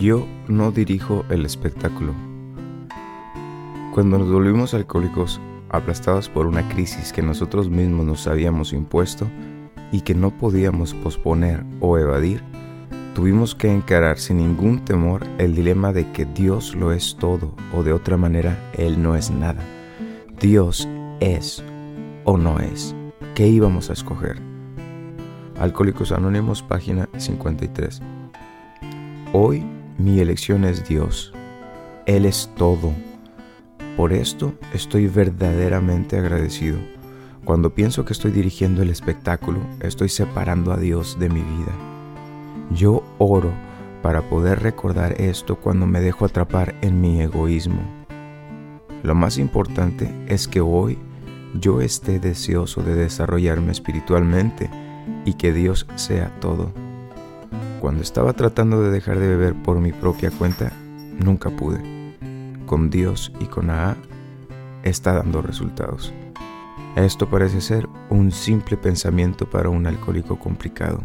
Yo no dirijo el espectáculo. Cuando nos volvimos alcohólicos, aplastados por una crisis que nosotros mismos nos habíamos impuesto y que no podíamos posponer o evadir, tuvimos que encarar sin ningún temor el dilema de que Dios lo es todo o de otra manera Él no es nada. Dios es o no es. ¿Qué íbamos a escoger? Alcohólicos Anónimos, página 53. Hoy mi elección es Dios. Él es todo. Por esto estoy verdaderamente agradecido. Cuando pienso que estoy dirigiendo el espectáculo, estoy separando a Dios de mi vida. Yo oro para poder recordar esto cuando me dejo atrapar en mi egoísmo. Lo más importante es que hoy yo esté deseoso de desarrollarme espiritualmente y que Dios sea todo. Cuando estaba tratando de dejar de beber por mi propia cuenta, nunca pude. Con Dios y con AA está dando resultados. Esto parece ser un simple pensamiento para un alcohólico complicado.